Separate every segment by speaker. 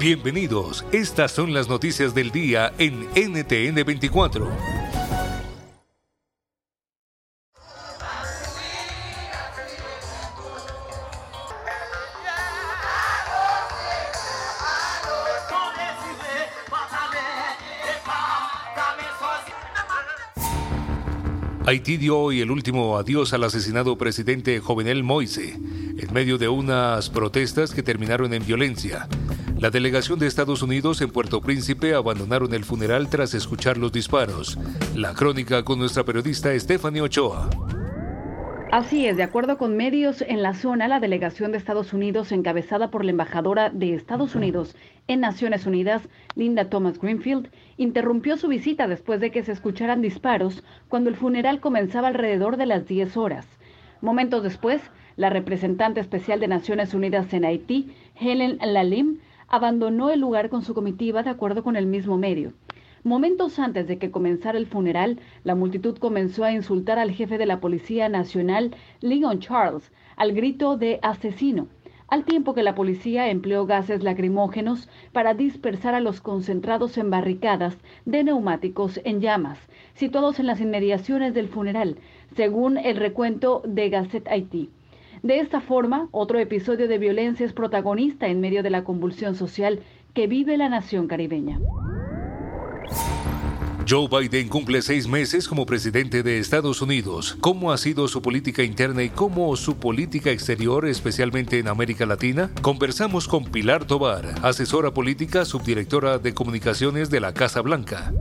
Speaker 1: Bienvenidos, estas son las noticias del día en NTN 24. Haití dio hoy el último adiós al asesinado presidente Jovenel Moise, en medio de unas protestas que terminaron en violencia. La delegación de Estados Unidos en Puerto Príncipe abandonaron el funeral tras escuchar los disparos. La crónica con nuestra periodista Stephanie Ochoa.
Speaker 2: Así es, de acuerdo con medios en la zona, la delegación de Estados Unidos, encabezada por la embajadora de Estados Unidos en Naciones Unidas, Linda Thomas Greenfield, interrumpió su visita después de que se escucharan disparos cuando el funeral comenzaba alrededor de las 10 horas. Momentos después, la representante especial de Naciones Unidas en Haití, Helen Lalim, abandonó el lugar con su comitiva de acuerdo con el mismo medio. Momentos antes de que comenzara el funeral, la multitud comenzó a insultar al jefe de la Policía Nacional, Leon Charles, al grito de asesino al tiempo que la policía empleó gases lacrimógenos para dispersar a los concentrados en barricadas de neumáticos en llamas, situados en las inmediaciones del funeral, según el recuento de Gazette Haití. De esta forma, otro episodio de violencia es protagonista en medio de la convulsión social que vive la nación caribeña.
Speaker 1: Joe Biden cumple seis meses como presidente de Estados Unidos. ¿Cómo ha sido su política interna y cómo su política exterior, especialmente en América Latina? Conversamos con Pilar Tobar, asesora política, subdirectora de comunicaciones de la Casa Blanca.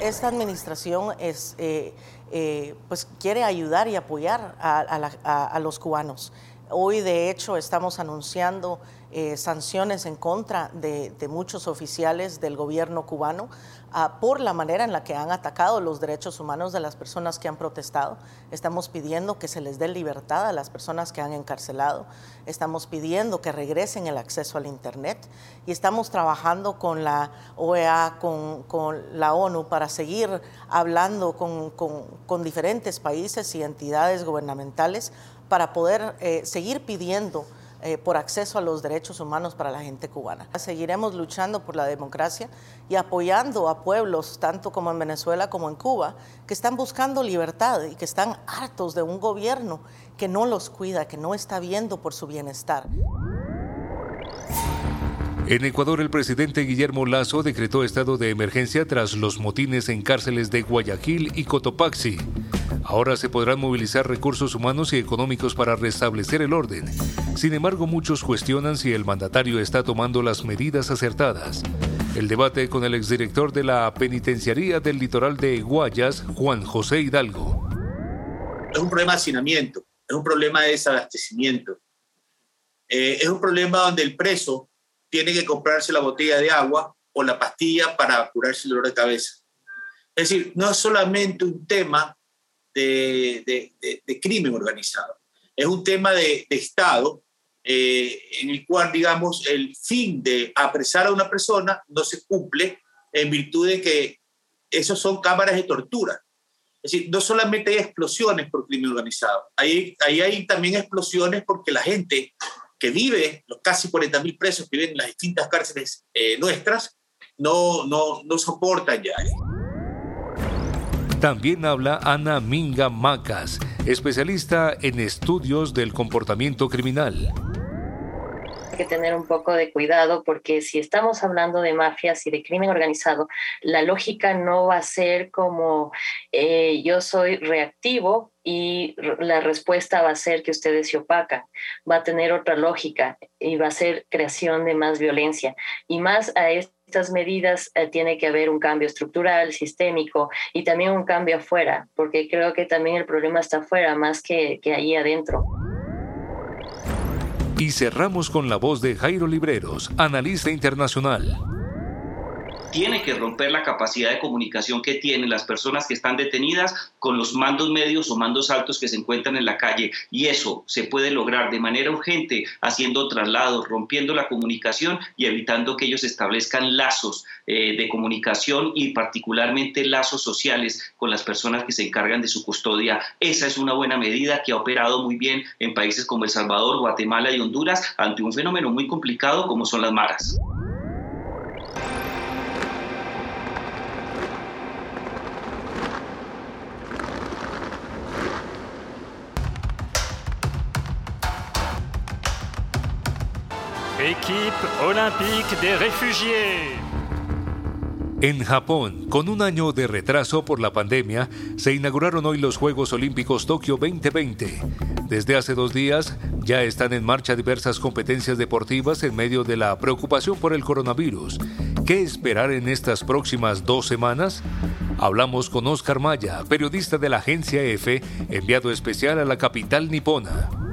Speaker 3: Esta administración es, eh, eh, pues quiere ayudar y apoyar a los cubanos. Hoy, de hecho, estamos anunciando eh, sanciones en contra de, muchos oficiales del gobierno cubano ah, por la manera en la que han atacado los derechos humanos de las personas que han protestado. Estamos pidiendo que se les dé libertad a las personas que han encarcelado. Estamos pidiendo que regresen el acceso al Internet y estamos trabajando con la OEA, con, la ONU, para seguir hablando con diferentes países y entidades gubernamentales para poder eh, seguir pidiendo eh, por acceso a los derechos humanos para la gente cubana. Seguiremos luchando por la democracia y apoyando a pueblos, tanto como en Venezuela como en Cuba, que están buscando libertad y que están hartos de un gobierno que no los cuida, que no está viendo por su bienestar.
Speaker 1: En Ecuador, el presidente Guillermo Lazo decretó estado de emergencia tras los motines en cárceles de Guayaquil y Cotopaxi. Ahora se podrán movilizar recursos humanos y económicos para restablecer el orden. Sin embargo, muchos cuestionan si el mandatario está tomando las medidas acertadas. El debate con el exdirector de la Penitenciaría del Litoral de Guayas, Juan José Hidalgo.
Speaker 4: Es un problema de hacinamiento, es un problema de desabastecimiento, eh, es un problema donde el preso tiene que comprarse la botella de agua o la pastilla para curarse el dolor de cabeza. Es decir, no es solamente un tema de, de, crimen organizado, es un tema de, Estado eh, en el cual, digamos, el fin de apresar a una persona no se cumple en virtud de que esos son cámaras de tortura. Es decir, no solamente hay explosiones por crimen organizado, ahí, ahí hay también explosiones porque la gente que vive, los casi 40.000 presos que viven en las distintas cárceles eh, nuestras, no, no, no soportan ya.
Speaker 1: También habla Ana Minga Macas. especialista en estudios del comportamiento criminal
Speaker 5: que tener un poco de cuidado porque si estamos hablando de mafias y de crimen organizado, la lógica no va a ser como eh, yo soy reactivo y la respuesta va a ser que ustedes se opacan. Va a tener otra lógica y va a ser creación de más violencia. Y más a estas medidas eh, tiene que haber un cambio estructural, sistémico y también un cambio afuera, porque creo que también el problema está afuera más que, que ahí adentro.
Speaker 1: Y cerramos con la voz de Jairo Libreros, analista internacional
Speaker 6: tiene que romper la capacidad de comunicación que tienen las personas que están detenidas con los mandos medios o mandos altos que se encuentran en la calle. Y eso se puede lograr de manera urgente haciendo traslados, rompiendo la comunicación y evitando que ellos establezcan lazos eh, de comunicación y particularmente lazos sociales con las personas que se encargan de su custodia. Esa es una buena medida que ha operado muy bien en países como El Salvador, Guatemala y Honduras ante un fenómeno muy complicado como son las maras.
Speaker 1: Equipe olympique des réfugiés. En Japón, con un año de retraso por la pandemia, se inauguraron hoy los Juegos Olímpicos Tokio 2020. Desde hace dos días ya están en marcha diversas competencias deportivas en medio de la preocupación por el coronavirus. ¿Qué esperar en estas próximas dos semanas? Hablamos con Oscar Maya, periodista de la agencia EFE, enviado especial a la capital nipona.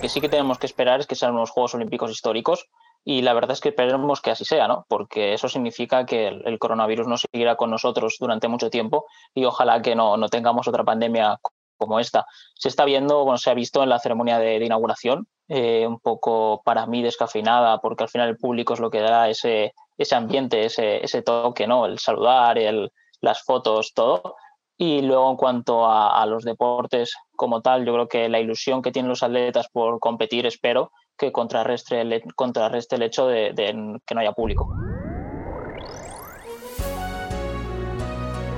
Speaker 7: Que sí que tenemos que esperar es que sean unos Juegos Olímpicos históricos y la verdad es que esperemos que así sea, ¿no? Porque eso significa que el, coronavirus no seguirá con nosotros durante mucho tiempo y ojalá que no, no tengamos otra pandemia como esta. Se está viendo, bueno, se ha visto en la ceremonia de, inauguración, eh, un poco para mí descafeinada, porque al final el público es lo que da ese, ese ambiente, ese, ese toque, ¿no? El saludar, el, las fotos, todo. Y luego en cuanto a, los deportes como tal, yo creo que la ilusión que tienen los atletas por competir, espero, que contrarreste el, contrarreste el hecho de, de que no haya público.